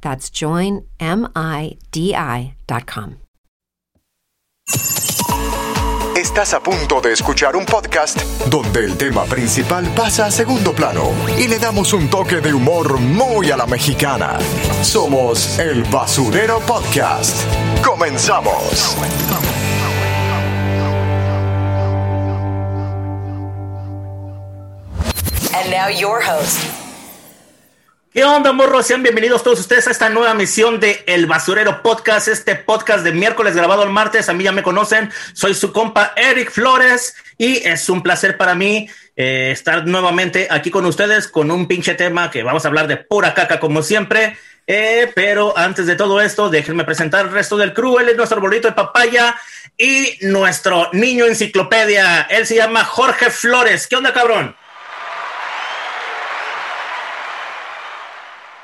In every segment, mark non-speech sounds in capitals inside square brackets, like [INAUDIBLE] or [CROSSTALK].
That's joinmidi.com. Estás a punto de escuchar un podcast donde el tema principal pasa a segundo plano y le damos un toque de humor muy a la mexicana. Somos el Basurero Podcast. Comenzamos. And now your host. ¿Qué onda, morros? Sean bienvenidos todos ustedes a esta nueva misión de El Basurero Podcast, este podcast de miércoles grabado el martes. A mí ya me conocen, soy su compa Eric Flores y es un placer para mí eh, estar nuevamente aquí con ustedes con un pinche tema que vamos a hablar de pura caca como siempre. Eh, pero antes de todo esto, déjenme presentar el resto del crew. Él es nuestro bolito de papaya y nuestro niño enciclopedia. Él se llama Jorge Flores. ¿Qué onda, cabrón?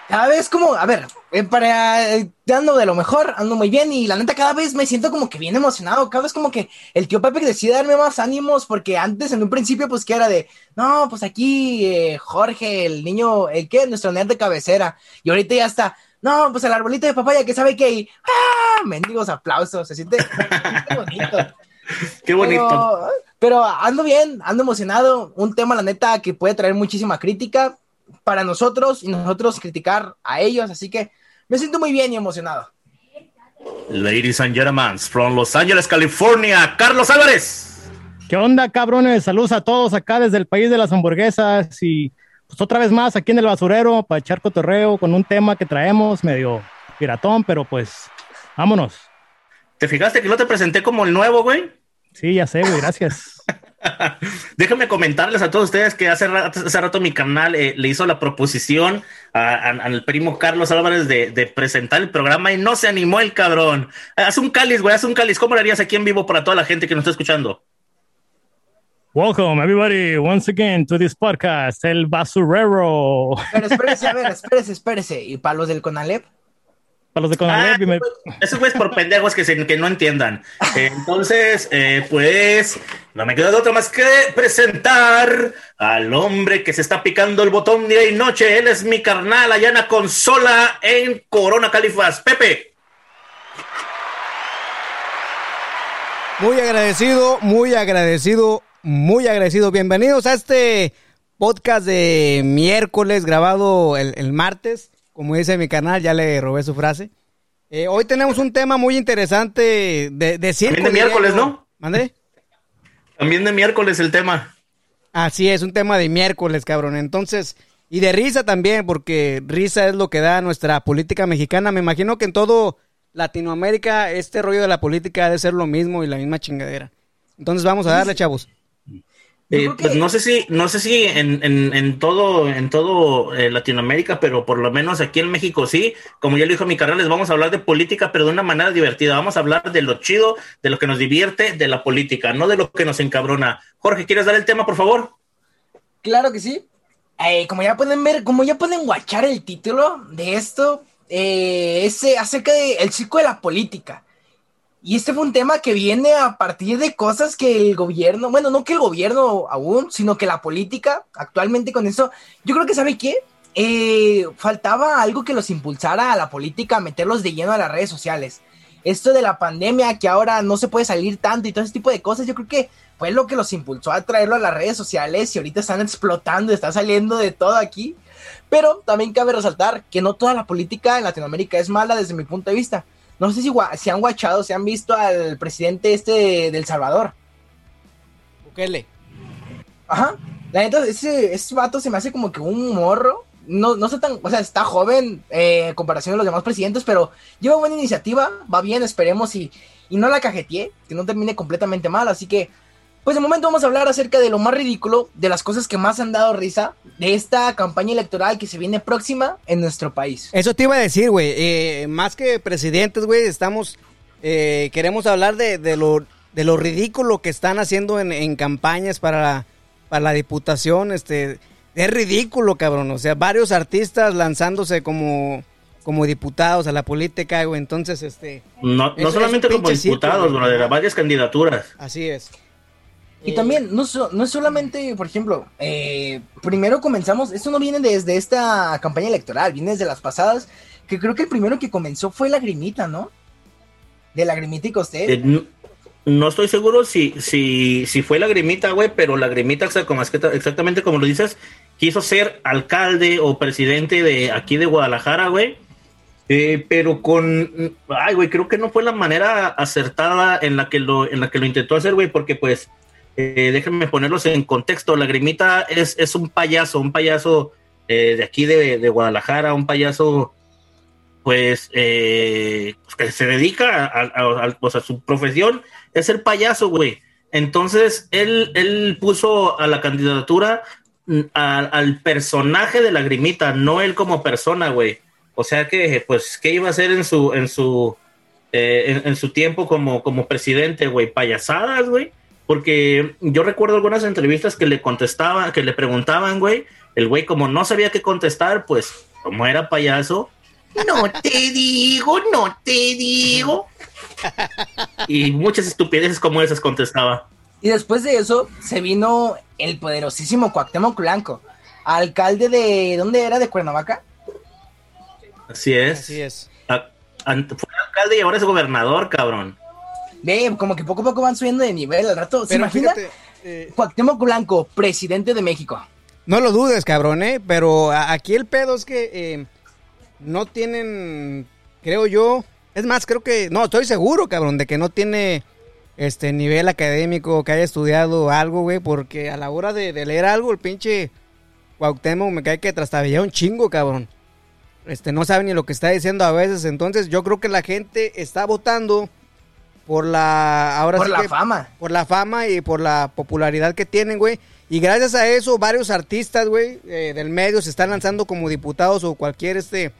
Cada vez como, a ver, eh, para eh, ando de lo mejor, ando muy bien y la neta cada vez me siento como que bien emocionado, cada vez como que el tío Pepe decide darme más ánimos porque antes en un principio pues que era de, no, pues aquí eh, Jorge, el niño, el que, nuestro nerd de cabecera y ahorita ya está, no, pues el arbolito de papaya que sabe que hay, ¡ah! mendigos aplausos, se siente, se siente bonito. [LAUGHS] Qué bonito. Pero, pero ando bien, ando emocionado, un tema la neta que puede traer muchísima crítica para nosotros y nosotros criticar a ellos, así que me siento muy bien y emocionado. Ladies and gentlemen, from Los Ángeles, California, Carlos Álvarez. ¿Qué onda, cabrones? Saludos a todos acá desde el país de las hamburguesas y pues otra vez más aquí en el basurero para echar cotorreo con un tema que traemos medio piratón, pero pues vámonos. ¿Te fijaste que no te presenté como el nuevo, güey? Sí, ya sé, güey, gracias. [LAUGHS] Déjenme comentarles a todos ustedes que hace rato, hace rato mi canal eh, le hizo la proposición al primo Carlos Álvarez de, de, presentar el programa y no se animó el cabrón. Haz un cáliz, güey, haz un cáliz. ¿Cómo lo harías aquí en vivo para toda la gente que nos está escuchando? Welcome, everybody, once again to this podcast, El Basurero. Pero espérese, a ver, espérese, espérese. ¿Y para los del Conalep? Para los de Conalep. Ah, me... Eso es por pendejos que, se, que no entiendan. Entonces, eh, pues, no me queda otra más que presentar al hombre que se está picando el botón día y noche. Él es mi carnal allá en la consola en Corona, Califas. Pepe. Muy agradecido, muy agradecido, muy agradecido. Bienvenidos a este podcast de miércoles grabado el, el martes. Como dice mi canal, ya le robé su frase. Eh, hoy tenemos un tema muy interesante de, de circo. También de miércoles, ¿no? ¿Mande? También de miércoles el tema. Así es, un tema de miércoles, cabrón. Entonces, y de risa también, porque risa es lo que da nuestra política mexicana. Me imagino que en todo Latinoamérica este rollo de la política ha de ser lo mismo y la misma chingadera. Entonces vamos a darle, chavos. Eh, pues no sé si, no sé si en, en, en todo, en todo eh, Latinoamérica, pero por lo menos aquí en México sí. Como ya lo dijo mi carnal, les vamos a hablar de política, pero de una manera divertida. Vamos a hablar de lo chido, de lo que nos divierte, de la política, no de lo que nos encabrona. Jorge, ¿quieres dar el tema, por favor? Claro que sí. Eh, como ya pueden ver, como ya pueden guachar el título de esto, eh, es acerca del el circo de la política. Y este fue un tema que viene a partir de cosas que el gobierno, bueno, no que el gobierno aún, sino que la política actualmente con eso, yo creo que sabe qué, eh, faltaba algo que los impulsara a la política, a meterlos de lleno a las redes sociales. Esto de la pandemia, que ahora no se puede salir tanto y todo ese tipo de cosas, yo creo que fue lo que los impulsó a traerlo a las redes sociales y ahorita están explotando, está saliendo de todo aquí. Pero también cabe resaltar que no toda la política en Latinoamérica es mala desde mi punto de vista No sé si, si han guachado, si han visto al presidente este de, de El Salvador. Bukele. Ajá. La neta, ese, ese vato se me hace como que un morro. No, no sé tan, o sea, está joven eh, en comparación a los demás presidentes, pero lleva buena iniciativa, va bien, esperemos y, y no la cajetee, que no termine completamente mal. Así que, pues de momento vamos a hablar acerca de lo más ridículo, de las cosas que más han dado risa de esta campaña electoral que se viene próxima en nuestro país. Eso te iba a decir, güey. eh, más que presidentes, güey, estamos. eh, queremos hablar de, de lo, de lo ridículo que están haciendo en, en campañas para la, para la diputación. Este, es ridículo, cabrón. O sea, varios artistas lanzándose como, como diputados a la política, güey. Entonces, este. No, no Es- solamente es como diputados, bro, de güey. varias candidaturas. Así es. Y también, no, no es solamente, por ejemplo, eh, primero comenzamos, esto no viene desde esta campaña electoral, viene desde las pasadas, que creo que el primero que comenzó fue Lagrimita, ¿no? De Lagrimita y Costel. Eh, no, estoy seguro si, si, si fue Lagrimita, güey, pero Lagrimita, exactamente como lo dices, quiso ser alcalde o presidente de aquí de Guadalajara, güey. Eh, pero con, ay, güey, creo que no fue la manera acertada en la que lo, en la que lo intentó hacer, güey, porque pues, eh, déjenme ponerlos en contexto. Lagrimita es, es un payaso, un payaso eh, de aquí de, de Guadalajara, un payaso pues eh, que se dedica a, a- pues, a su profesión es el payaso, güey. Entonces, él, él puso a la candidatura mm, al, personaje de Lagrimita, no él como persona, güey. O sea que, pues, ¿qué iba a hacer en su, en su, eh, en su tiempo como, como presidente, güey? Payasadas, güey. Porque yo recuerdo algunas entrevistas que le contestaban, que le preguntaban, güey. El güey, como no sabía qué contestar, pues, como era payaso, no te digo, no te digo. Y muchas estupideces como esas contestaba. Y después de eso se vino el poderosísimo Cuauhtémoc Blanco, alcalde de, ¿dónde era? ¿De Cuernavaca? Así es. Así es. A- fue alcalde y ahora es gobernador, cabrón. Ve, como que poco a poco van subiendo de nivel al rato. ¿Se Pero imagina? fíjate, eh, Cuauhtémoc Blanco, presidente de México. No lo dudes, cabrón, ¿eh? Pero aquí el pedo es que eh, no tienen, creo yo, es más, creo que, no, estoy seguro, cabrón, de que no tiene este nivel académico, que haya estudiado algo, güey, porque a la hora de, de leer algo, el pinche Cuauhtémoc me cae que trastabilla un chingo, cabrón. Este, no sabe ni lo que está diciendo a veces, entonces yo creo que la gente está votando por la, ahora Por sí la que- fama. por la fama y por la popularidad que tienen, güey. Y gracias a eso, varios artistas, güey, eh, del medio se están lanzando como diputados o cualquier este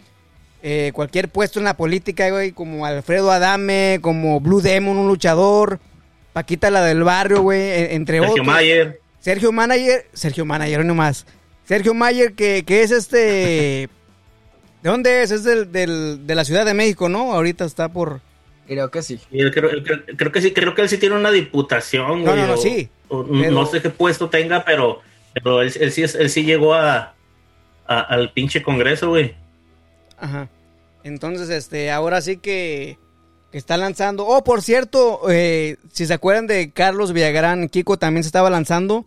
eh, cualquier puesto en la política, güey, como Alfredo Adame, como Blue Demon, un luchador, Paquita la del barrio, güey, e- entre Sergio otros. Mayer. Sergio Manager, Sergio Manager, hoy nomás. Sergio Mayer, que, que es este. ¿De dónde es? Es del, del- de la Ciudad de México, ¿no? Ahorita está por. Creo que sí. Él creo, creo- creo que sí, creo que él sí tiene una diputación, No, güey. no, no, o- sí, o pero- No sé qué puesto tenga, pero, pero él, él sí, es- él sí llegó a, a- al pinche congreso, güey. Ajá. Entonces, este, ahora sí que, que está lanzando. Oh, por cierto, eh, si se acuerdan de Carlos Villagrán, Kiko también se estaba lanzando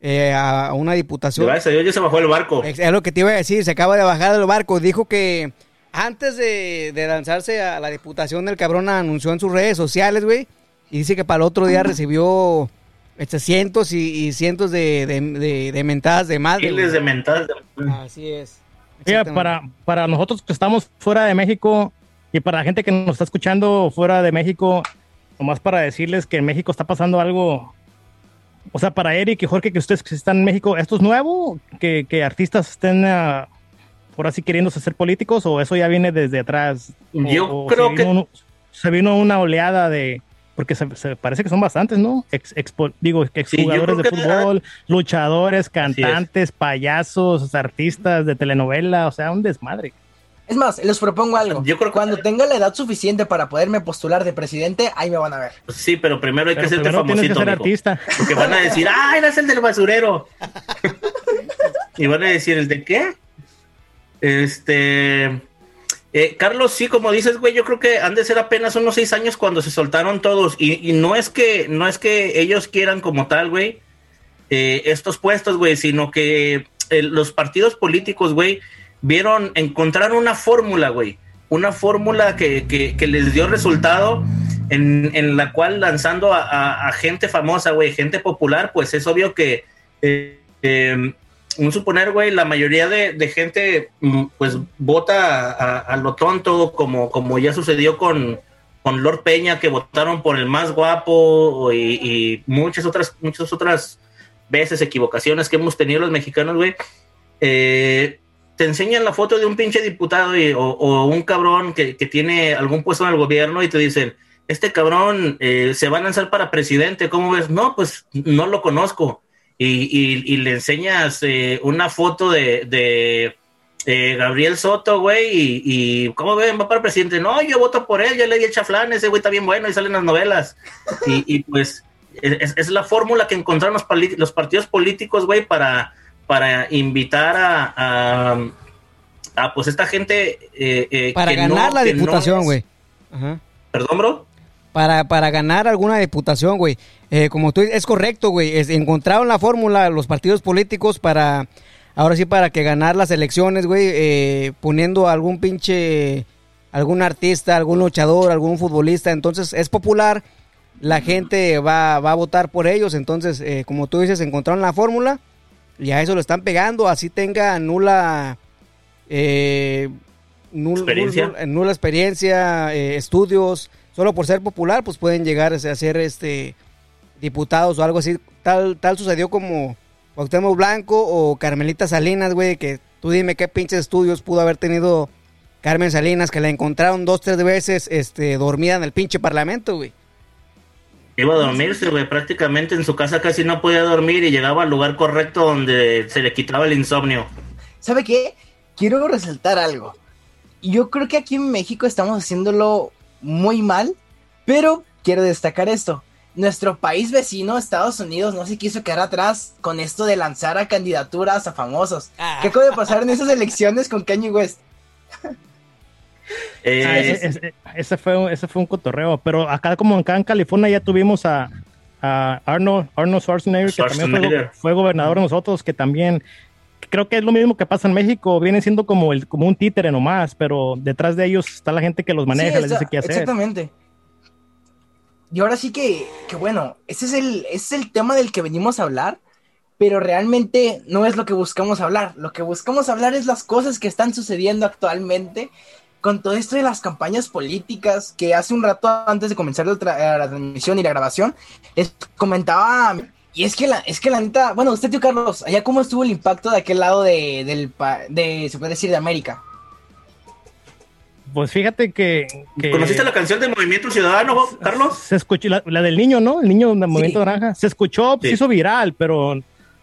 eh, a, a una diputación. Gracias a Dios ya se bajó el barco. Es es lo que te iba a decir, se acaba de bajar del barco. Dijo que antes de, de lanzarse a la diputación, el cabrón anunció en sus redes sociales, güey. Y dice que para el otro día recibió este, cientos y, y cientos de, de, de- de mentadas de madre. Miles de mentadas. de- Así es. Mira, para, para nosotros que estamos fuera de México y para la gente que nos está escuchando fuera de México, nomás para decirles que en México está pasando algo. O sea, para Eric y Jorge, que ustedes que están en México, ¿esto es nuevo? ¿Que, que artistas estén ah, por así queriéndose ser políticos o eso ya viene desde atrás? Yo o creo se que- vino se vino una oleada de. Porque se, se parece que son bastantes, ¿no? Ex, expo- digo, exjugadores creo de fútbol, luchadores, es. cantantes, payasos, artistas de telenovela, o sea, un desmadre. Es más, les propongo algo. Yo creo que- Cuando tenga la edad suficiente para poderme postular de presidente, ahí me van a ver. Sí, pero primero hay que primero tienes que famosito, ser artista. Porque van a decir, ah, eres el del basurero. [LAUGHS] y van a decir, ¿el de qué? Este. eh, Carlos, sí, como dices, güey, yo creo que han de ser apenas unos seis años cuando se soltaron todos. Y, no es que, no es que ellos quieran como tal, güey, eh, estos puestos, güey, sino que eh, los partidos políticos, güey, vieron, encontraron una fórmula, güey. una fórmula que, que, les dio resultado en, en la cual lanzando a, a- gente famosa, güey, gente popular, pues es obvio que, eh, un suponer, güey, la mayoría de, de gente, mm, pues vota a, lo tonto, como, como ya sucedió con, con Lord Peña, que votaron por el más guapo, y, muchas otras, muchas otras veces, equivocaciones que hemos tenido los mexicanos, güey. Eh, te enseñan la foto de un pinche diputado o un cabrón que, que tiene algún puesto en el gobierno y te dicen, este cabrón eh, se va a lanzar para presidente, ¿cómo ves? No, pues no lo conozco. Y, y- y le enseñas eh, una foto de, de, eh, Gabriel Soto, güey, y, y ¿cómo ven? Va para presidente. No, yo voto por él, yo le di el chaflán, ese güey está bien bueno y salen las novelas. [LAUGHS] Y, y, pues es, es la fórmula que encontraron los, partidos políticos, güey, para, para invitar a, a, a, pues esta gente eh, eh, Para que ganar no- la no diputación, es- güey. Perdón, bro. Para, para ganar alguna diputación, güey. Eh, como tú es correcto, güey. Es- encontraron la fórmula los partidos políticos para, ahora sí, para que ganar las elecciones, güey, eh, poniendo algún pinche, algún artista, algún luchador, algún futbolista. Entonces, es popular, la gente va, va a votar por ellos. Entonces, eh, como tú dices, encontraron la fórmula y a eso lo están pegando, así tenga nula... Eh, nul- Experiencia. nul- nula experiencia, estudios, solo por ser popular, pues pueden llegar a ser este diputados o algo así. Tal, tal sucedió como Cuauhtémoc Blanco o Carmelita Salinas, güey, que tú dime qué pinches estudios pudo haber tenido Carmen Salinas, que la encontraron dos, tres veces este, dormida en el pinche parlamento, güey. Iba a dormirse, güey, prácticamente en su casa casi no podía dormir y llegaba al lugar correcto donde se le quitaba el insomnio. ¿Sabe qué? Quiero resaltar algo. Yo creo que aquí en México estamos haciéndolo muy mal, pero quiero destacar esto. Nuestro país vecino, Estados Unidos, no se quiso quedar atrás con esto de lanzar a candidaturas a famosos. ¿Qué acaba de pasar en esas elecciones con Kanye West? Eh, [LAUGHS] Ah, ese, ese- ese fue, ese fue un cotorreo, pero acá como acá en California ya tuvimos a, a Arnold, Arnold Schwarzenegger, que también fue, fue gobernador de nosotros, que también creo que es lo mismo que pasa en México, viene siendo como, el, como un títere nomás, pero detrás de ellos está la gente que los maneja, Sí, les dice qué hacer. Exactamente. Y ahora sí que, que bueno, ese es, el, ese es el tema del que venimos a hablar, pero realmente no es lo que buscamos hablar. Lo que buscamos hablar es las cosas que están sucediendo actualmente con todo esto de las campañas políticas que hace un rato antes de comenzar la transmisión y la grabación les comentaba y es que la es que la neta bueno usted tío Carlos allá cómo estuvo el impacto de aquel lado de del de se puede decir de América Pues fíjate que... que ¿Conociste la canción de Movimiento Ciudadano, Carlos? Se escuchó, la, la del niño, ¿no? El niño del movimiento naranja. Se escuchó, Sí. se hizo viral, pero,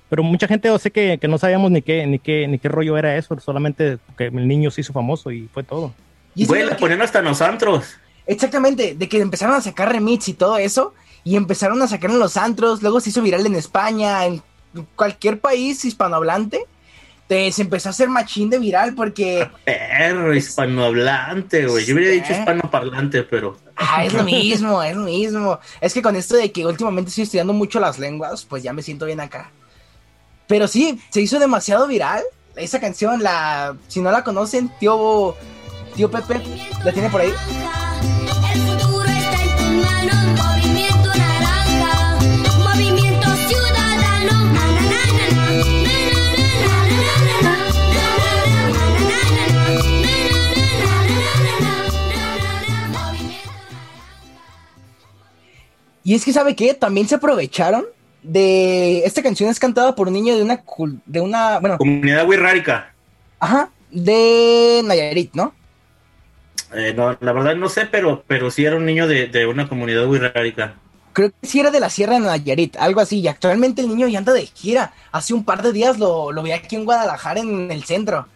pero mucha gente yo sé que, que no sabíamos ni qué, ni qué, ni qué rollo era eso, solamente que el niño se hizo famoso y fue todo. Y la que- hasta los antros. Exactamente, de que empezaron a sacar remix y todo eso, y empezaron a sacar en los antros, luego se hizo viral en España, en cualquier país hispanohablante, te- se empezó a hacer machín de viral porque [LAUGHS] Perro, hispanohablante, güey. Yo hubiera dicho hispanoparlante, pero. ah, es lo mismo, es lo mismo. Es que con esto de que últimamente estoy estudiando mucho las lenguas, pues ya me siento bien acá. Pero sí, se hizo demasiado viral esa canción, la si no la conocen, tío tío Pepe, la tiene por ahí. Y es que, ¿sabe qué? También se aprovecharon de... Esta canción es cantada por un niño de una... De una bueno, Comunidad wixárika. ajá, de Nayarit, ¿no? Eh, no, la verdad no sé, pero, pero sí era un niño de, de una comunidad wixárika. Creo que sí era de la Sierra de Nayarit, algo así. Y actualmente el niño ya anda de gira. Hace un par de días lo, lo vi aquí en Guadalajara, en el centro.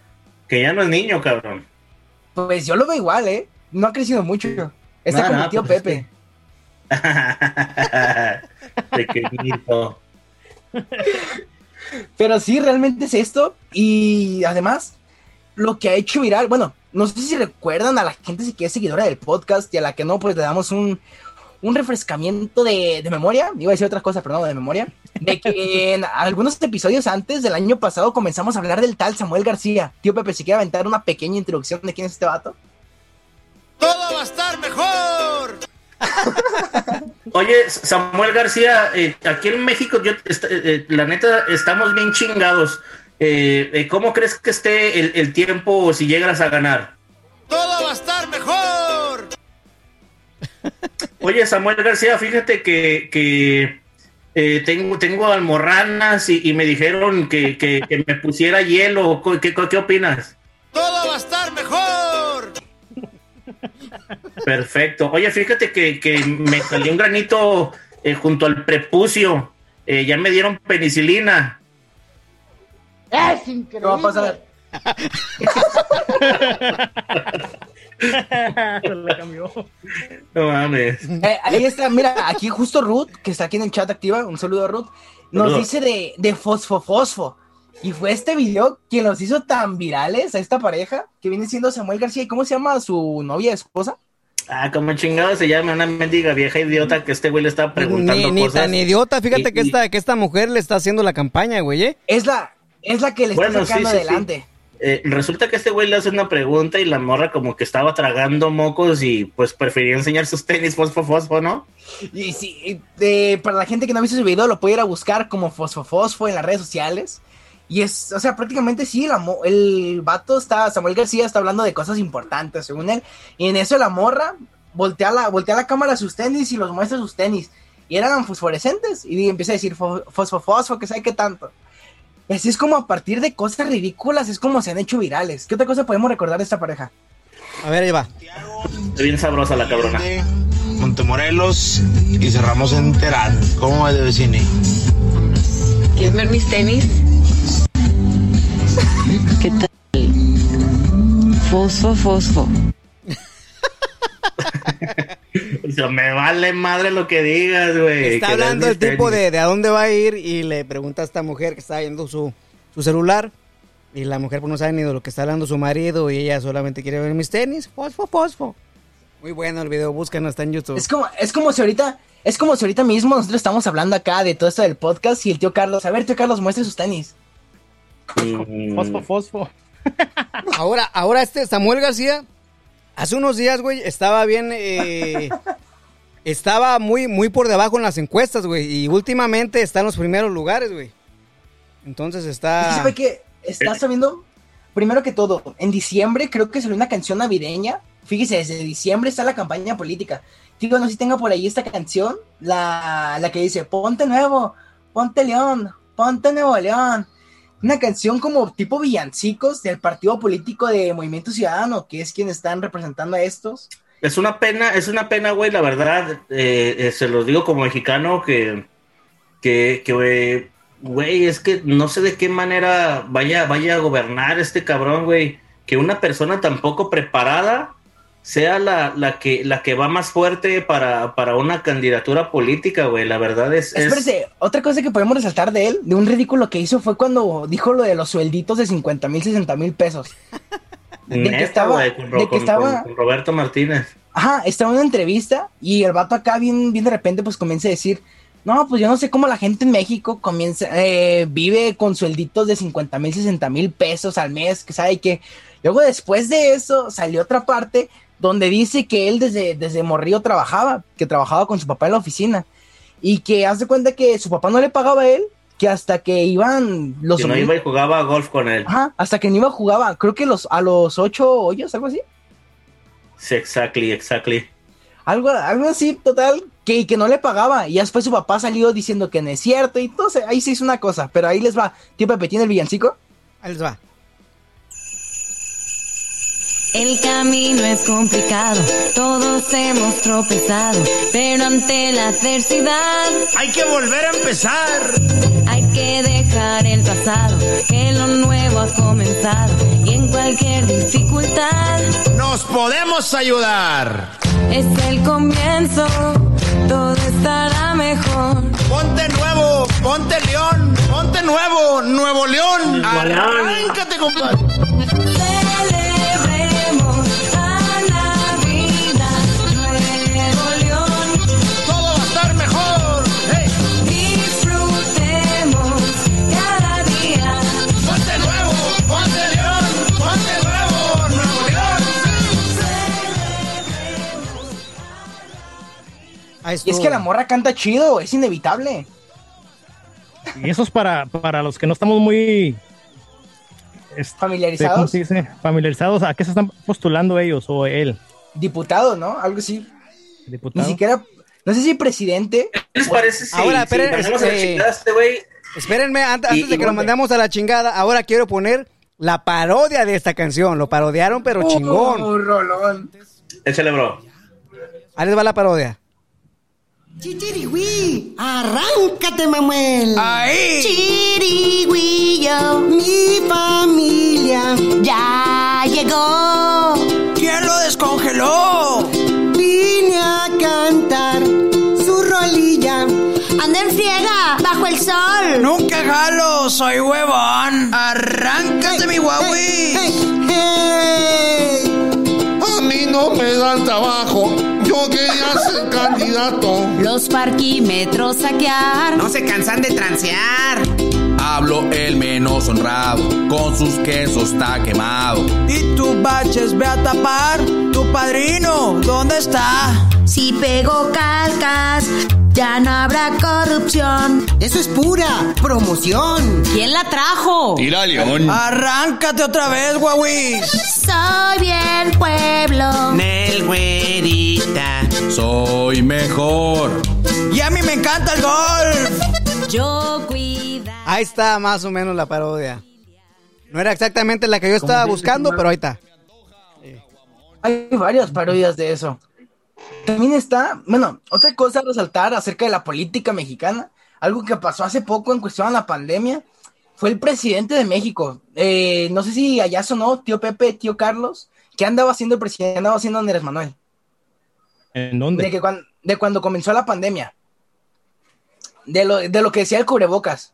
Que ya no es niño, cabrón. Pues yo lo veo igual, ¿eh? No ha crecido mucho. Está no, el tío pues es Pepe. [LAUGHS] Pequeñito. Pero sí, realmente es esto. Y además, lo que ha hecho viral, bueno, no sé si recuerdan a la gente que es seguidora del podcast y a la que no, pues le damos un, un refrescamiento de, de memoria. Iba a decir otras cosas, pero no, de memoria. De que en [LAUGHS] algunos episodios antes del año pasado comenzamos a hablar del tal Samuel García. Tío Pepe, si quiere aventar una pequeña introducción de quién es este vato. va a estar mejor. [LAUGHS] Oye, Samuel García, eh, aquí en México, yo, eh, eh, la neta, estamos bien chingados. Eh, ¿Cómo crees que esté el, el tiempo si llegas a ganar? Todo va a estar mejor. Oye, Samuel García, fíjate que, que, tengo, tengo almorranas y, y me dijeron que, que- que me pusiera hielo. ¿Qué, qué, qué opinas? Perfecto. Oye, fíjate que, que me salió un granito eh, junto al prepucio. Eh, ya me dieron penicilina. Es increíble. ¿Qué va a pasar? [LAUGHS] Se le cambió. No mames. Eh, ahí está, mira, aquí justo Ruth, que está aquí en el chat activa, un saludo a Ruth, nos Saludos. dice de, de Fosfo Fosfo. Y fue este video quien los hizo tan virales a esta pareja, que viene siendo Samuel García. ¿Y cómo se llama su novia, esposa? Ah, como chingado se llama una mendiga vieja idiota que este güey le está preguntando Ni, ni cosas. tan idiota, fíjate Y- que, y- esta, que esta mujer le está haciendo la campaña, güey, ¿eh? Es la, es la que le está Bueno, sacando sí, sí. adelante. Eh, resulta que este güey le hace una pregunta y la morra como que estaba tragando mocos y pues prefería enseñar sus tenis fosfo fosfo, ¿no? Y sí, eh, para la gente que no ha visto ese video, lo puede ir a buscar como Fosfo Fosfo en las redes sociales. Y es, o sea, prácticamente sí, la mo- el vato está, Samuel García está hablando de cosas importantes, según él. Y en eso la morra voltea la, voltea la cámara a sus tenis y los muestra sus tenis. Y eran fosforescentes. Y empieza a decir fo- fosfo fosfo, que sabe qué tanto. Y así es como a partir de cosas ridículas es como se han hecho virales. ¿Qué otra cosa podemos recordar de esta pareja? A ver, ahí va. Bien sabrosa la cabrona. Montemorelos y cerramos en Terán. ¿Cómo es de vecine? ¿Quieres ver mis tenis? ¿Qué tal? Fosfo, fosfo. [LAUGHS] O sea, me vale madre lo que digas, güey. Está hablando el tipo de, de a dónde va a ir y le pregunta a esta mujer que está viendo su, su celular. Y la mujer pues no sabe ni de lo que está hablando su marido y ella solamente quiere ver mis tenis. Fosfo, fosfo. Muy bueno el video, búscanos, está en YouTube. Es como, es como si ahorita, es como si ahorita mismo nosotros estamos hablando acá de todo esto del podcast y el tío Carlos, a ver, tío Carlos, muestre sus tenis. Mm, Fosfo, fosfo. [LAUGHS] Ahora, ahora este Samuel García, hace unos días, güey, estaba bien, eh, [LAUGHS] estaba muy, muy por debajo en las encuestas, güey, y últimamente está en los primeros lugares, güey. Entonces está... sabe que está sabiendo, primero que todo, en diciembre creo que salió una canción navideña. Fíjese, desde diciembre está la campaña política. Digo, no sé si tenga por ahí esta canción, la, la que dice, ponte nuevo, ponte león, ponte nuevo león. Una canción como tipo villancicos del partido político de Movimiento Ciudadano, que es quien están representando a estos. Es una pena, es una pena, güey, la verdad. eh, eh, se los digo como mexicano que, que, que, güey, es que no sé de qué manera vaya, vaya a gobernar este cabrón, güey. Que una persona tan poco preparada sea la, la que, la que va más fuerte para, para una candidatura política, güey. La verdad es, es- Espérese, otra cosa que podemos resaltar de él, de un ridículo que hizo, fue cuando dijo lo de los suelditos de 50 mil, 60 mil pesos. de que estaba- con, de que con- estaba- con- con Roberto Martínez. Ajá, estaba en una entrevista y el vato acá bien, bien de repente pues comienza a decir, no, pues yo no sé cómo la gente en México comienza, eh, vive con suelditos de 50 mil, 60 mil pesos al mes, que sabe que luego después de eso salió otra parte donde dice que él desde, desde morrillo trabajaba, que trabajaba con su papá en la oficina y que hace cuenta que su papá no le pagaba a él, que hasta que iban los Que no iba y jugaba golf con él. Ajá, hasta que no iba jugaba, creo que los, a los ocho hoyos, algo así. Sí, exactly, exactly. Algo, algo así, total, que, que no le pagaba. Y ya después su papá salió diciendo que no es cierto. Y entonces ahí se hizo una cosa. Pero ahí les va. Tío Pepetín, el villancico. Ahí les va. El camino es complicado, todos hemos tropezado, pero ante la adversidad Hay que volver a empezar. hay que dejar el pasado, que lo nuevo ha comenzado y en cualquier dificultad Nos podemos ayudar. es el comienzo, todo estará mejor. Ponte nuevo, ponte león, ponte nuevo, Nuevo León. Arráncate, compadre. Y es que la morra canta chido, es inevitable. Y eso es para, para los que no estamos muy este, ¿cómo Familiarizados. se dice? familiarizados. ¿A qué se están postulando ellos o él? Diputado, ¿no? Algo así. Ni Diputado. siquiera, no sé si presidente. ¿Qué les parece si, Ahora, si esperen, mandamos a la este- a este güey? Espérenme, antes, Y- antes de que lo mandemos a la chingada, ahora quiero poner la parodia de esta canción. Lo parodiaron, pero chingón. Oh, rolón. Échale, bro. Ahí les va la parodia. Chichirigüí, arráncate, Manuel. Ahí. Chirigüillo, mi familia ya llegó. ¿Quién lo descongeló? Vine a cantar su rolilla. Anda en friega, bajo el sol. Nunca jalo, soy huevón. Arráncate, mi Huawei. A mí no me dan trabajo. Yo quería ser [LAUGHS] candidato. Los parquímetros saquear. No se cansan de transear. Hablo el menos honrado, con sus quesos está quemado. Y tu baches ve a tapar. Tu padrino, ¿dónde está? Si pego calcas, ya no habrá corrupción. Eso es pura promoción. ¿Quién la trajo? Tira león. Arráncate otra vez, Huawei. Soy bien pueblo. Nel güerita. Soy mejor. Y a mí me encanta el golf. Yo cuida. Ahí está más o menos la parodia. No era exactamente la que yo estaba buscando, pero ahí está. Hay varias parodias de eso. También está, bueno, otra cosa a resaltar acerca de la política mexicana, algo que pasó hace poco en cuestión a la pandemia, fue el presidente de México. Eh, no sé si allá sonó, tío Pepe, tío Carlos, ¿qué andaba haciendo el presidente? Andaba haciendo Andrés Manuel. ¿En De, dónde? que cuan- de cuando comenzó la pandemia. De lo, de lo que decía el cubrebocas.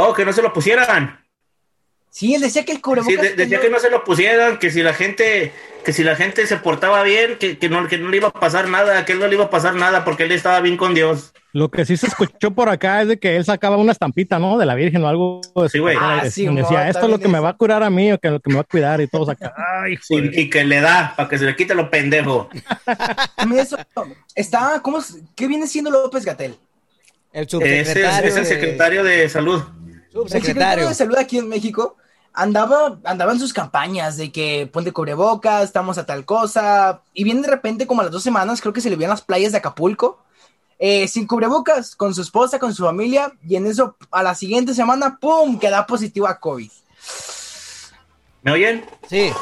Oh, que no se lo pusieran. Sí, él decía que el Sí, cubrebocas... de- decía que no se lo pusieran, que si la gente, que si la gente se portaba bien, que, que no, que no le iba a pasar nada, que él no le iba a pasar nada porque él estaba bien con Dios. Lo que sí se escuchó por acá es de que él sacaba una estampita, ¿no? De la Virgen o algo. de Sí, güey. Ah, sí, decía, esto es lo que me va a curar a mí o que lo que me va a cuidar y todos [LAUGHS] acá. Ay, Sí, joder. y que le da para que se le quite lo pendejo. Eso, está, ¿cómo, es- ¿qué viene siendo López Gatel? El es, subsecretario. es el de- secretario de salud. El secretario Subsecretario. de salud aquí en México andaba, andaba en sus campañas de que ponte cubrebocas, estamos a tal cosa, y viene de repente como a las dos semanas, creo que se le vio en las playas de Acapulco, eh, sin cubrebocas, con su esposa, con su familia, y en eso a la siguiente semana, ¡pum!, queda positivo a COVID. ¿Me oyen? Sí,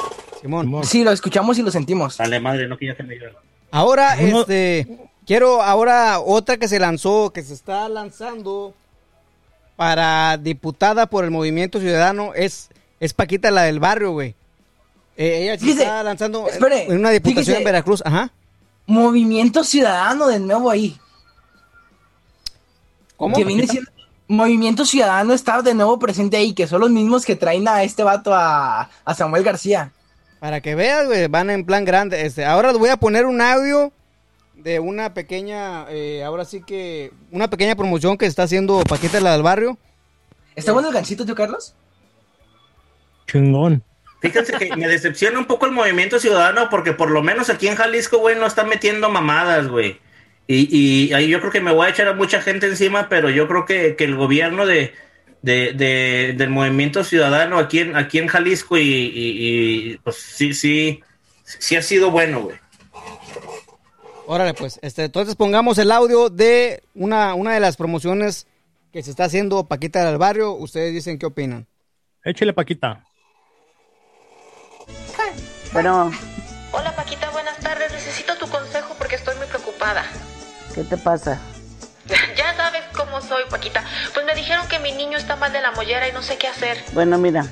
Simón. Sí, lo escuchamos y lo sentimos. Dale, madre, no que ya se me dio. Ahora, este, quiero ahora otra que se lanzó, que se está lanzando para diputada por el Movimiento Ciudadano, es, es Paquita la del barrio, güey. Eh, ella se está lanzando espere, en una diputación fíjese. en Veracruz, ajá. Movimiento Ciudadano de nuevo ahí. ¿Cómo? Que viene siendo... Movimiento Ciudadano está de nuevo presente ahí, que son los mismos que traen a este vato a, a Samuel García. Para que veas, güey, van en plan grande. Este, ahora les voy a poner un audio de una pequeña, eh, ahora sí que, una pequeña promoción que está haciendo Paquita la del barrio. ¿Está bueno el gancito, tío Carlos? Chingón. Fíjense que me decepciona un poco el movimiento ciudadano porque por lo menos aquí en Jalisco, güey, no están metiendo mamadas, güey. Y, y ahí yo creo que me voy a echar a mucha gente encima, pero yo creo que, que el gobierno de, de, de- del movimiento ciudadano aquí en, aquí en Jalisco y, y- y, pues sí, sí, sí ha sido bueno, güey. Órale, pues, este, entonces pongamos el audio de una, una de las promociones que se está haciendo Paquita del barrio. Ustedes dicen qué opinan. Échale, Paquita. Bueno, Hola Paquita, buenas tardes. Necesito tu consejo porque estoy muy preocupada. ¿qué te pasa? [LAUGHS] Ya sabes cómo soy, Paquita. Pues me dijeron que mi niño está mal de la mollera y no sé qué hacer. Bueno, mira,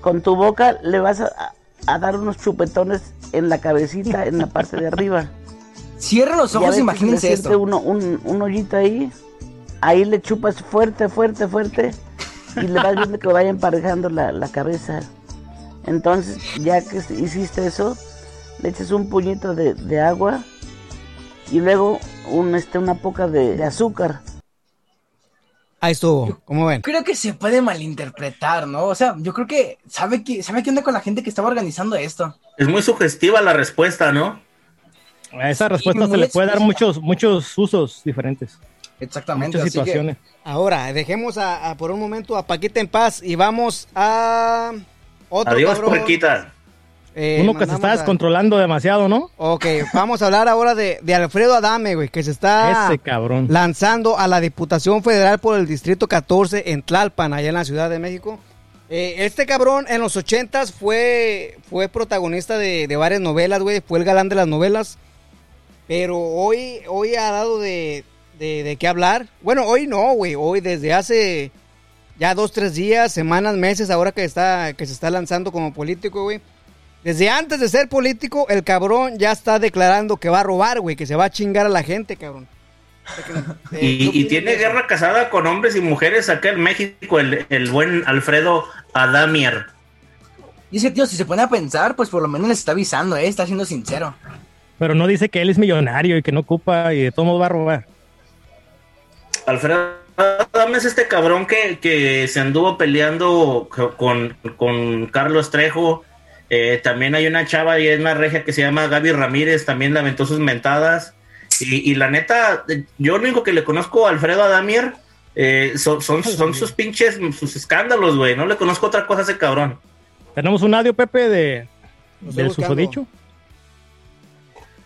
con tu boca le vas a, a dar unos chupetones en la cabecita, en la parte de arriba. Cierra los ojos, imagínense esto. Uno, un, un hoyito ahí, ahí le chupas fuerte, fuerte, fuerte y le vas viendo que vaya emparejando la, la cabeza. Entonces, ya que hiciste eso, le echas un puñito de, de agua y luego un, este, una poca de, de azúcar. Ahí estuvo, ¿cómo ven? Creo que se puede malinterpretar, ¿no? O sea, yo creo que sabe que sabe qué onda con la gente que estaba organizando esto. Es muy sugestiva la respuesta, ¿no? A esa respuesta se le puede dar muchos, muchos usos diferentes. Exactamente. Muchas así que- situaciones. Ahora, dejemos a, a por un momento a Paquita en paz y vamos a otro Adiós, cabrón. Paquita. Eh, Uno que se está a- descontrolando demasiado, ¿no? Ok, vamos a hablar ahora de, de Alfredo Adame, güey, que se está Ese cabrón. lanzando a la Diputación Federal por el Distrito 14 en Tlalpan, allá en la Ciudad de México. Eh, este cabrón en los ochentas fue, fue protagonista de, de varias novelas, güey, fue el galán de las novelas. Pero hoy, hoy ha dado de, de, de qué hablar. Bueno, hoy no, güey, hoy desde hace ya dos, tres días, semanas, meses, ahora que, está, que se está lanzando como político, güey. Desde antes de ser político, el cabrón ya está declarando que va a robar, güey, que se va a chingar a la gente, cabrón. Eh, Y, y tiene guerra casada con hombres y mujeres acá en México, el, el buen Alfredo Adamier. Y ese tío, si se pone a pensar, pues por lo menos les está avisando, ¿eh? Está siendo sincero. Pero no dice que él es millonario y que no ocupa y de todo modo va a robar. Alfredo Adame es este cabrón que, que se anduvo peleando co- con, con Carlos Trejo. Eh, también hay una chava y es una regia que se llama Gaby Ramírez, también le aventó sus mentadas. Y, y la neta, yo lo único que le conozco a Alfredo Adamier eh, son, son, son sus pinches, sus escándalos, güey. No le conozco otra cosa a ese cabrón. Tenemos un audio, Pepe, de, del buscando. susodicho.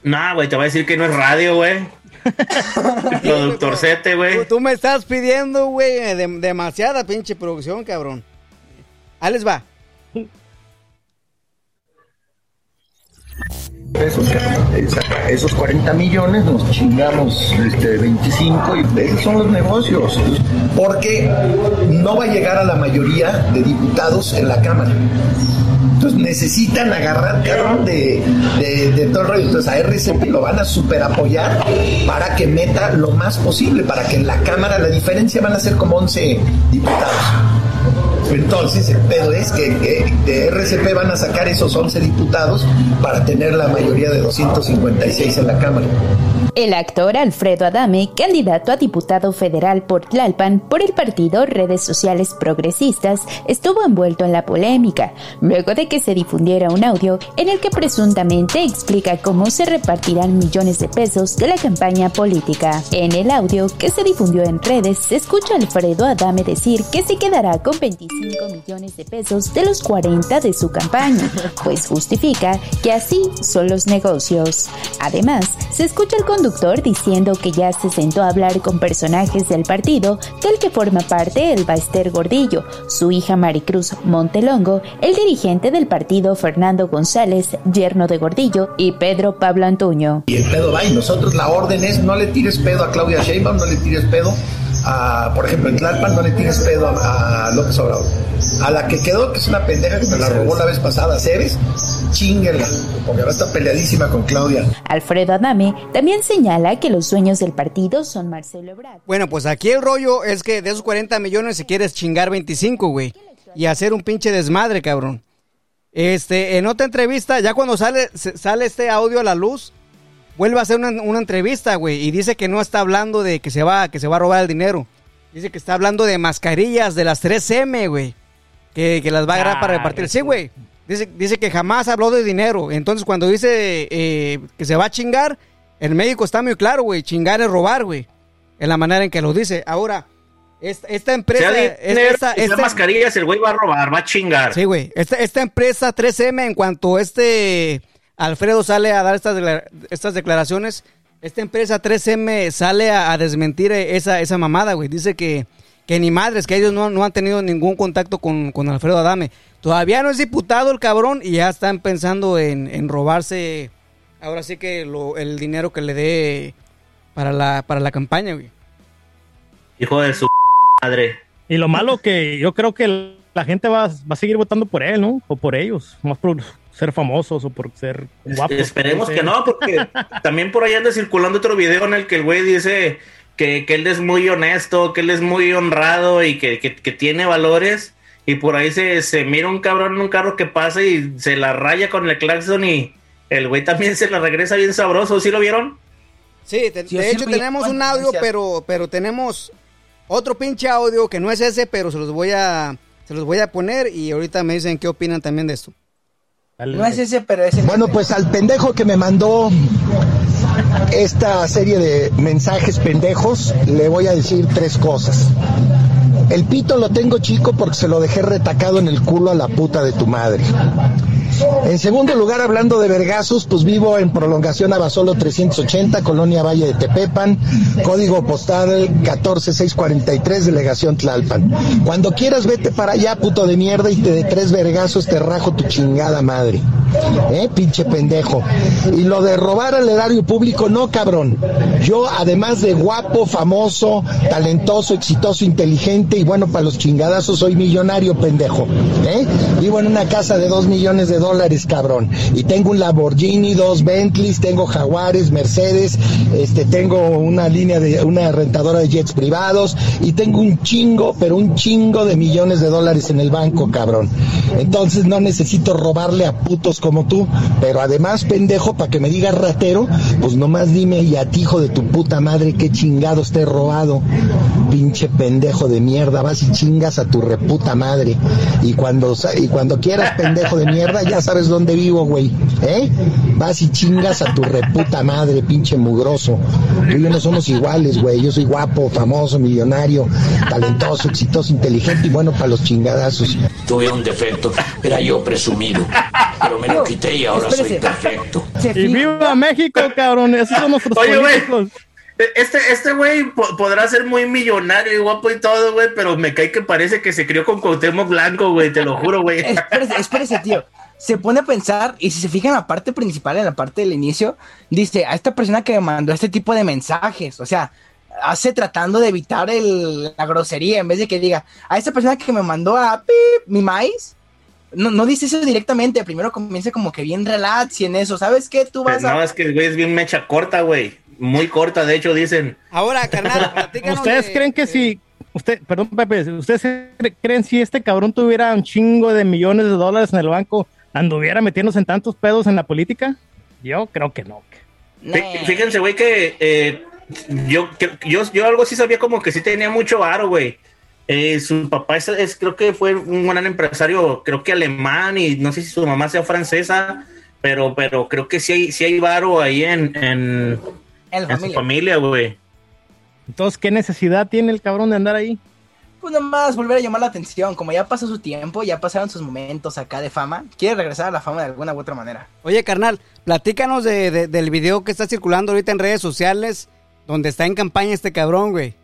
Nah, güey, te voy a decir que no es radio, güey. [LAUGHS] Productorcete, güey. Tú, tú me estás pidiendo, güey, eh, de- demasiada pinche producción, cabrón. Ahí les va. carnal. Esos 40 millones nos chingamos este, 25 y esos son los negocios. Porque no va a llegar a la mayoría de diputados en la Cámara. Entonces necesitan agarrar cabrón de, de, de todo el rollo. Entonces a RCP lo van a super apoyar para que meta lo más posible, para que en la Cámara la diferencia van a ser como 11 diputados. Entonces el pedo es que, de RCP van a sacar esos 11 diputados para tener la mayoría de 256 en la Cámara. El actor Alfredo Adame, candidato a diputado federal por Tlalpan por el partido Redes Sociales Progresistas, estuvo envuelto en la polémica, luego de que se difundiera un audio en el que presuntamente explica cómo se repartirán millones de pesos de la campaña política. En el audio que se difundió en redes, se escucha a Alfredo Adame decir que se quedará con 25 millones de pesos de los 40 de su campaña, pues justifica que así son los negocios. Además, se escucha el conductor diciendo que ya se sentó a hablar con personajes del partido del que forma parte el Baester Gordillo, su hija Maricruz Montelongo, el dirigente del partido Fernando González, yerno de Gordillo, y Pedro Pablo Antuño. Y el pedo va y nosotros la orden es no le tires pedo a Claudia Sheinbaum, no le tires pedo a, por ejemplo, en Tlalpan no le tires pedo a, a López Obrador. A la que quedó, que es una pendeja que me la robó la vez pasada, Ceres, chinguela, porque ahora está peleadísima con Claudia. Alfredo Adame también señala que los dueños del partido son Marcelo Ebrard. Bueno, pues aquí el rollo es que de esos 40 millones se quieres chingar 25, güey. Y hacer un pinche desmadre, cabrón. Este, en otra entrevista, ya cuando sale, se- sale este audio a la luz, vuelve a hacer una, una entrevista, güey. Y dice que no está hablando de que se va, que se va a robar el dinero. Dice que está hablando de mascarillas de las 3M, güey. Que, que las va a agarrar para Ah, repartir. Sí, güey. Dice, dice que jamás habló de dinero. Entonces, cuando dice eh, que se va a chingar, en México está muy claro, güey. Chingar es robar, güey. En la manera en que lo dice. Ahora, esta, esta empresa. Esta- esta- esta- mascarillas, el güey va a robar, va a chingar. Sí, güey. Esta, esta empresa 3M, en cuanto este Alfredo sale a dar estas, estas declaraciones, esta empresa 3M sale a, a desmentir esa, esa mamada, güey. Dice que, que ni madres, que ellos no, no han tenido ningún contacto con, con Alfredo Adame. Todavía no es diputado el cabrón y ya están pensando en, en robarse, ahora sí que lo- el dinero que le dé para la, para la campaña, güey. Hijo de su madre. Y lo malo que yo creo que la gente va, va a seguir votando por él, ¿no? O por ellos, más por ser famosos o por ser guapos. Esperemos que no, porque [LAUGHS] también por ahí anda circulando otro video en el que el güey dice que, que él es muy honesto, que él es muy honrado y que, que- que tiene valores. Y por ahí se, se mira un cabrón en un carro que pasa y se la raya con el claxon y el güey también se la regresa bien sabroso. ¿Sí lo vieron? Sí, te- Sí, de sí, hecho tenemos un ¿cuántas audio, pero, pero tenemos otro pinche audio que no es ese, pero se los voy a, se los voy a poner y ahorita me dicen qué opinan también de esto. No es ese, pero es el Bueno, pues al pendejo que me mandó esta serie de mensajes pendejos, le voy a decir tres cosas. El pito lo tengo chico porque se lo dejé retacado en el culo a la puta de tu madre. En segundo lugar, hablando de vergazos, pues vivo en prolongación Abasolo 380, Colonia Valle de Tepepan, código postal 14643, delegación Tlalpan. Cuando quieras, vete para allá, puto de mierda, y te de tres vergazos te rajo tu chingada madre. ¿Eh, pinche pendejo? Y lo de robar al erario público, no, cabrón. Yo, además de guapo, famoso, talentoso, exitoso, inteligente y bueno para los chingadazos, soy millonario, pendejo. ¿Eh? Vivo en una casa de dos millones de dólares, cabrón. Y tengo un Lamborghini, dos Bentleys, tengo Jaguares, Mercedes, este, tengo una línea de, una rentadora de jets privados y tengo un chingo, pero un chingo de millones de dólares en el banco, cabrón. Entonces no necesito robarle a putos como tú, pero además, pendejo, para que me digas ratero, pues nomás dime y a ti, hijo de tu puta madre, qué chingados te he robado. Pinche pendejo de mierda, vas y chingas a tu reputa madre. Y cuando, y cuando quieras, pendejo de mierda, ya sabes dónde vivo, güey. ¿Eh? Vas y chingas a tu reputa madre, pinche mugroso. Tú y yo no somos iguales, güey. Yo soy guapo, famoso, millonario, talentoso, exitoso, inteligente y bueno para los chingadazos. Tuve un defecto, era yo presumido, pero me lo quité y ahora soy perfecto. Y viva México, cabrón. Esos son nuestros Oye, güey. políticos. Este, este güey po- podrá ser muy millonario y guapo y todo, güey, pero me cae que parece que se crió con Cuauhtémoc Blanco, güey, te lo juro, güey. Espérese, espérese, tío. Se pone a pensar, y si se fija en la parte principal, en la parte del inicio, dice, a esta persona que me mandó este tipo de mensajes, o sea, hace tratando de evitar el- la grosería, en vez de que diga, a esta persona que me mandó a pip, mi maíz, no, no dice eso directamente, primero comienza como que bien relax y en eso, ¿sabes qué? Tú vas No, a... es que el güey es bien mecha corta, güey. Muy corta, de hecho, dicen. Ahora, carnal, [LAUGHS] ¿Ustedes de- creen que si, usted, perdón, Pepe, ¿ustedes cre- creen si este cabrón tuviera un chingo de millones de dólares en el banco, anduviera metiéndose en tantos pedos en la política? Yo creo que no. Fí- Fíjense, güey, que eh, yo, yo, yo algo sí sabía como que sí tenía mucho varo, güey. Eh, su papá es, es- creo que fue un gran empresario, creo que alemán, y no sé si su mamá sea francesa, pero, pero creo que sí hay, sí hay varo ahí en, en, En la en su familia, güey. Entonces, ¿qué necesidad tiene el cabrón de andar ahí? Pues nomás volver a llamar la atención, como ya pasó su tiempo, ya pasaron sus momentos acá de fama, quiere regresar a la fama de alguna u otra manera. Oye, carnal, platícanos de, de- del video que está circulando ahorita en redes sociales, donde está en campaña este cabrón, güey.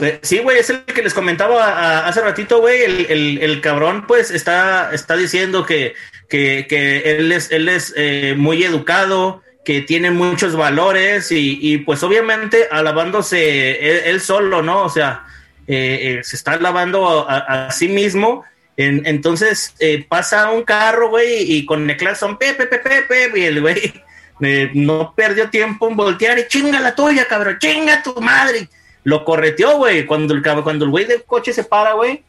Eh, Sí, güey, es el que les comentaba a- hace ratito, güey. El, el- el cabrón, pues, está, está diciendo que, que, que él es, él es eh, muy educado, que tiene muchos valores y, y, pues, obviamente, alabándose él, él solo, ¿no? O sea, eh, eh, se está alabando a, sí mismo. En- entonces, eh, pasa un carro, güey, y con el claxon, pepe, pepe, pepe, y el güey [LAUGHS] no perdió tiempo en voltear y chinga la tuya, cabrón, chinga tu madre lo correteó, güey. Cuando el cuando el güey del coche se para, güey,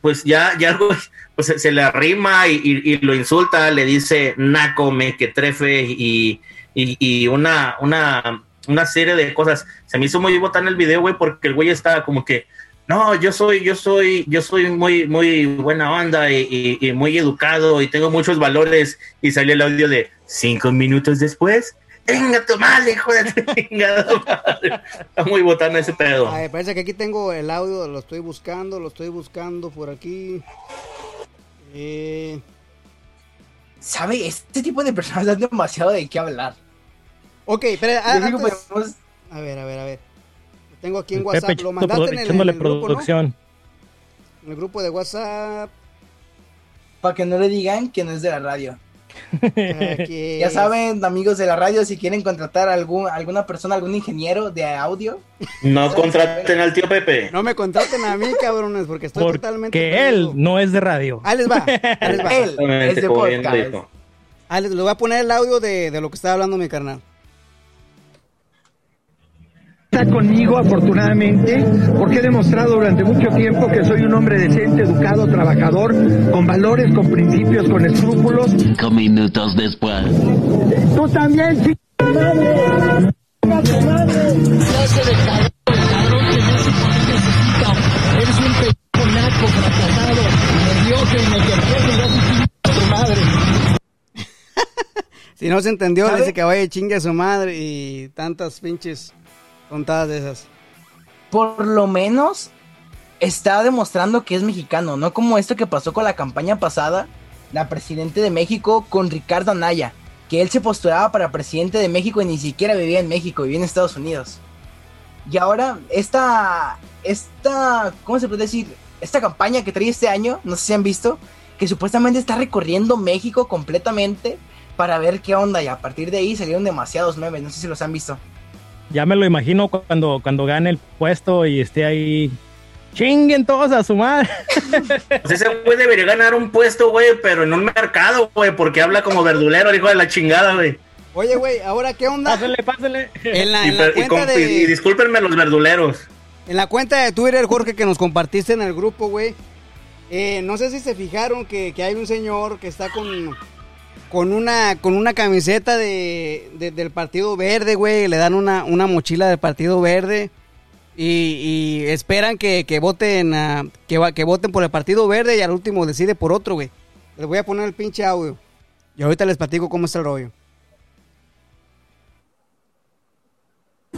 pues ya, ya [LAUGHS] güey, pues se, le arrima y, y- lo insulta, le dice naco, mequetrefe y, y, y una, una, una serie de cosas. Se me hizo muy botán el video, güey, porque el güey está como que, no, yo soy, yo soy, yo soy muy, muy buena onda y, y- y muy educado y tengo muchos valores. Y salió el audio de cinco minutos después. Venga tu madre, hijo de [LAUGHS] madre. Está muy botana ese pedo. Ay, parece que aquí tengo el audio, lo estoy buscando, lo estoy buscando por aquí. Eh, ¿Sabe? Este tipo de personas dan demasiado de qué hablar. Ok, pero a, Yo digo, antes- pues, a ver, a ver, a ver. Lo tengo aquí en El WhatsApp, Pepe lo mandaste en el, echándole en el grupo, ¿no? producción. En el grupo de WhatsApp. Para que no le digan que no es de la radio. Aquí [LAUGHS] Ya es. saben, amigos de la radio, si quieren contratar a algún, alguna persona, algún ingeniero de audio, No [LAUGHS] contraten al tío Pepe. No me contraten a mí, cabrones, porque estoy totalmente. Que él no es de radio. Ahí les va. Ahí les va. Exactamente, como bien lo dijo. Ah, les, les voy a poner el audio de, de lo que estaba hablando mi carnal. Está conmigo afortunadamente porque he demostrado durante mucho tiempo que soy un hombre decente, educado, trabajador, con valores, con principios, con escrúpulos. Cinco minutos después. Tú también, sí. Eres un pendejo naco, fracasado, mediocre, mequetrefe, y vas a tu madre. Si no se entendió, le ¿Sabe? dice que vaya chingue a su madre y tantas pinches tontadas de esas. Por lo menos está demostrando que es mexicano, no como esto que pasó con la campaña pasada, la presidente de México con Ricardo Anaya, que él se postulaba para presidente de México y ni siquiera vivía en México, vivía en Estados Unidos. Y ahora esta, esta, ¿cómo se puede decir? Esta campaña que trae este año, no sé si han visto, que supuestamente está recorriendo México completamente para ver qué onda y a partir de ahí salieron demasiados memes, no sé si los han visto. Ya me lo imagino cuando, cuando gane el puesto y esté ahí. Chinguen todos a su madre. [LAUGHS] Pues ese güey debería ganar un puesto, güey, pero en un mercado, güey, porque habla como verdulero, hijo de la chingada, güey. Oye, güey, ¿ahora qué onda? Pásale, pásale. En la, Y, en la per- y cuenta con- y- y de... discúlpenme los verduleros. En la cuenta de Twitter, Jorge, que nos compartiste en el grupo, güey. eh, no sé si se fijaron que, que hay un señor que está con, con, una, con una camiseta de, de- del Partido Verde, güey. Le dan una, una mochila del Partido Verde. Y, y esperan que, que voten que, que voten por el Partido Verde y al último decide por otro, güey. Les voy a poner el pinche audio. Y ahorita les platico cómo está el rollo.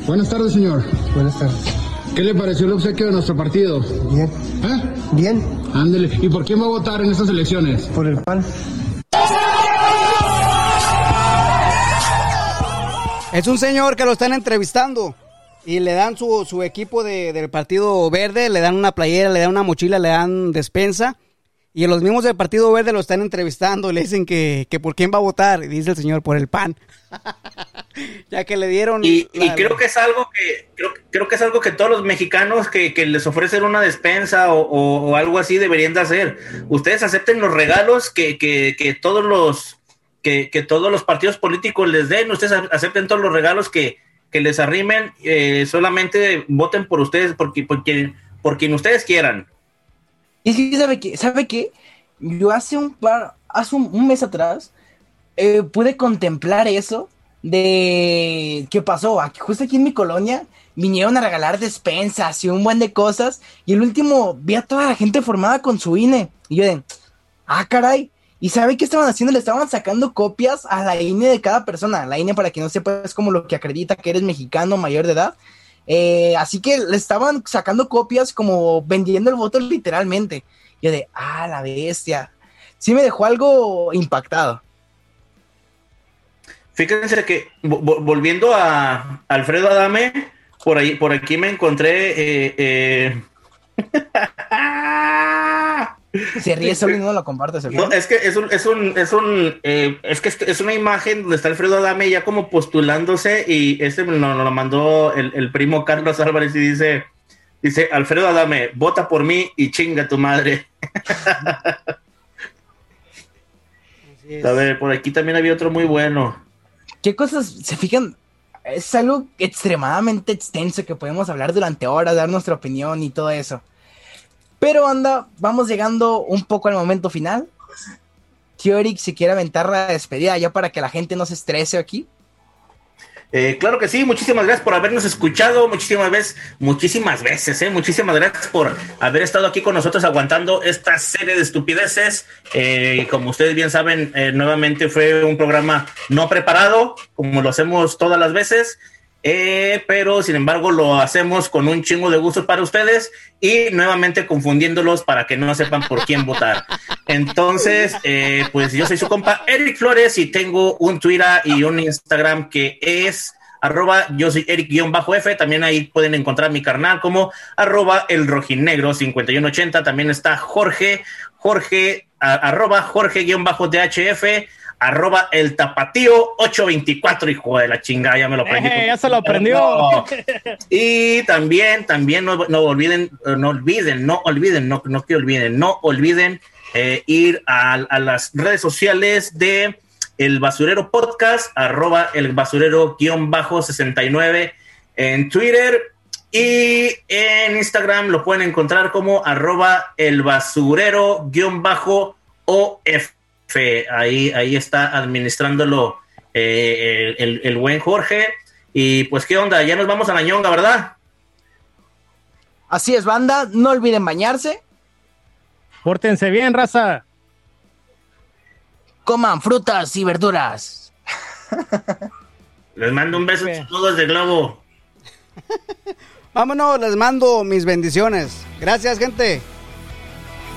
Buenas tardes, señor. Buenas tardes. ¿Qué le pareció el obsequio de nuestro partido? Bien. ¿Eh? Bien. Ándele. ¿Y por quién va a votar en estas elecciones? Por el PAN. Es un señor que lo están entrevistando y le dan su, su equipo de- del Partido Verde, le dan una playera, le dan una mochila, le dan despensa. Y los mismos del Partido Verde lo están entrevistando le dicen que, que por quién va a votar. Y dice el señor, por el PAN. [LAUGHS] ya que le dieron... Y, y la- creo que es algo que creo, creo que es algo que todos los mexicanos que, que les ofrecen una despensa o, o- o algo así deberían de hacer. Ustedes acepten los regalos que, que- que todos los que, que todos los partidos políticos les den. Ustedes acepten todos los regalos que, que les arrimen. eh, solamente voten por ustedes porque por quien, por quien ustedes quieran. Y es que, ¿sabe qué? ¿Sabe? Yo hace un par, hace un, un mes atrás, eh, pude contemplar eso de qué pasó. Aquí, justo aquí en mi colonia vinieron a regalar despensas y un buen de cosas. Y el último vi a toda la gente formada con su INE. Y yo de, ah, caray. ¿Y sabe qué estaban haciendo? Le estaban sacando copias a la INE de cada persona. La INE, para que no sepa, es como lo que acredita que eres mexicano mayor de edad. Eh, así que le estaban sacando copias como vendiendo el voto literalmente. Yo de, ah, la bestia. Sí me dejó algo impactado. Fíjense que vo- vo- volviendo a Alfredo Adame, por ahí, por aquí me encontré eh, eh, [LAUGHS] Se ríe solo y no lo comparte. ¿se No, es que es un, es un, es un, eh, es que es- una imagen donde está Alfredo Adame ya como postulándose y este nos no, lo mandó el, el primo Carlos Álvarez y dice, dice, Alfredo Adame, vota por mí y chinga tu madre. A ver, por aquí también había otro muy bueno. ¿Qué cosas se fijan? Es algo extremadamente extenso que podemos hablar durante horas, dar nuestra opinión y todo eso. Pero anda, vamos llegando un poco al momento final. Tío Eric, si quiere aventar la despedida ya para que la gente no se estrese aquí. Eh, claro que sí, muchísimas gracias por habernos escuchado, muchísimas veces, muchísimas veces, eh, muchísimas gracias por haber estado aquí con nosotros aguantando esta serie de estupideces. Eh, como ustedes bien saben, eh, nuevamente fue un programa no preparado, como lo hacemos todas las veces, eh, pero sin embargo lo hacemos con un chingo de gustos para ustedes y nuevamente confundiéndolos para que no sepan por quién votar. Entonces, eh, pues yo soy su compa Eric Flores y tengo un Twitter y un Instagram que es arroba yo soy Eric-F, también ahí pueden encontrar mi carnal como arroba el rojinegro 5180, también está Jorge, Jorge, a- arroba Jorge-DHF, arroba el tapatío 824, hijo de la chingada, ya me lo aprendí. Eh, ya se lo aprendió. No. [LAUGHS] Y también, también no, no olviden, eh, no olviden, no olviden, no, no que olviden, no olviden eh, ir a, a las redes sociales de El Basurero Podcast, arroba el basurero guion bajo 69 en Twitter y en Instagram lo pueden encontrar como arroba el basurero guion bajo OF. Ahí, ahí está administrándolo eh, el, el- el buen Jorge. Y pues, ¿qué onda? Ya nos vamos a la ñonga, ¿verdad? Así es, banda. No olviden bañarse. Pórtense bien, raza. Coman frutas y verduras. [LAUGHS] Les mando un beso, saludos de Globo. [LAUGHS] Vámonos, les mando mis bendiciones. Gracias, gente.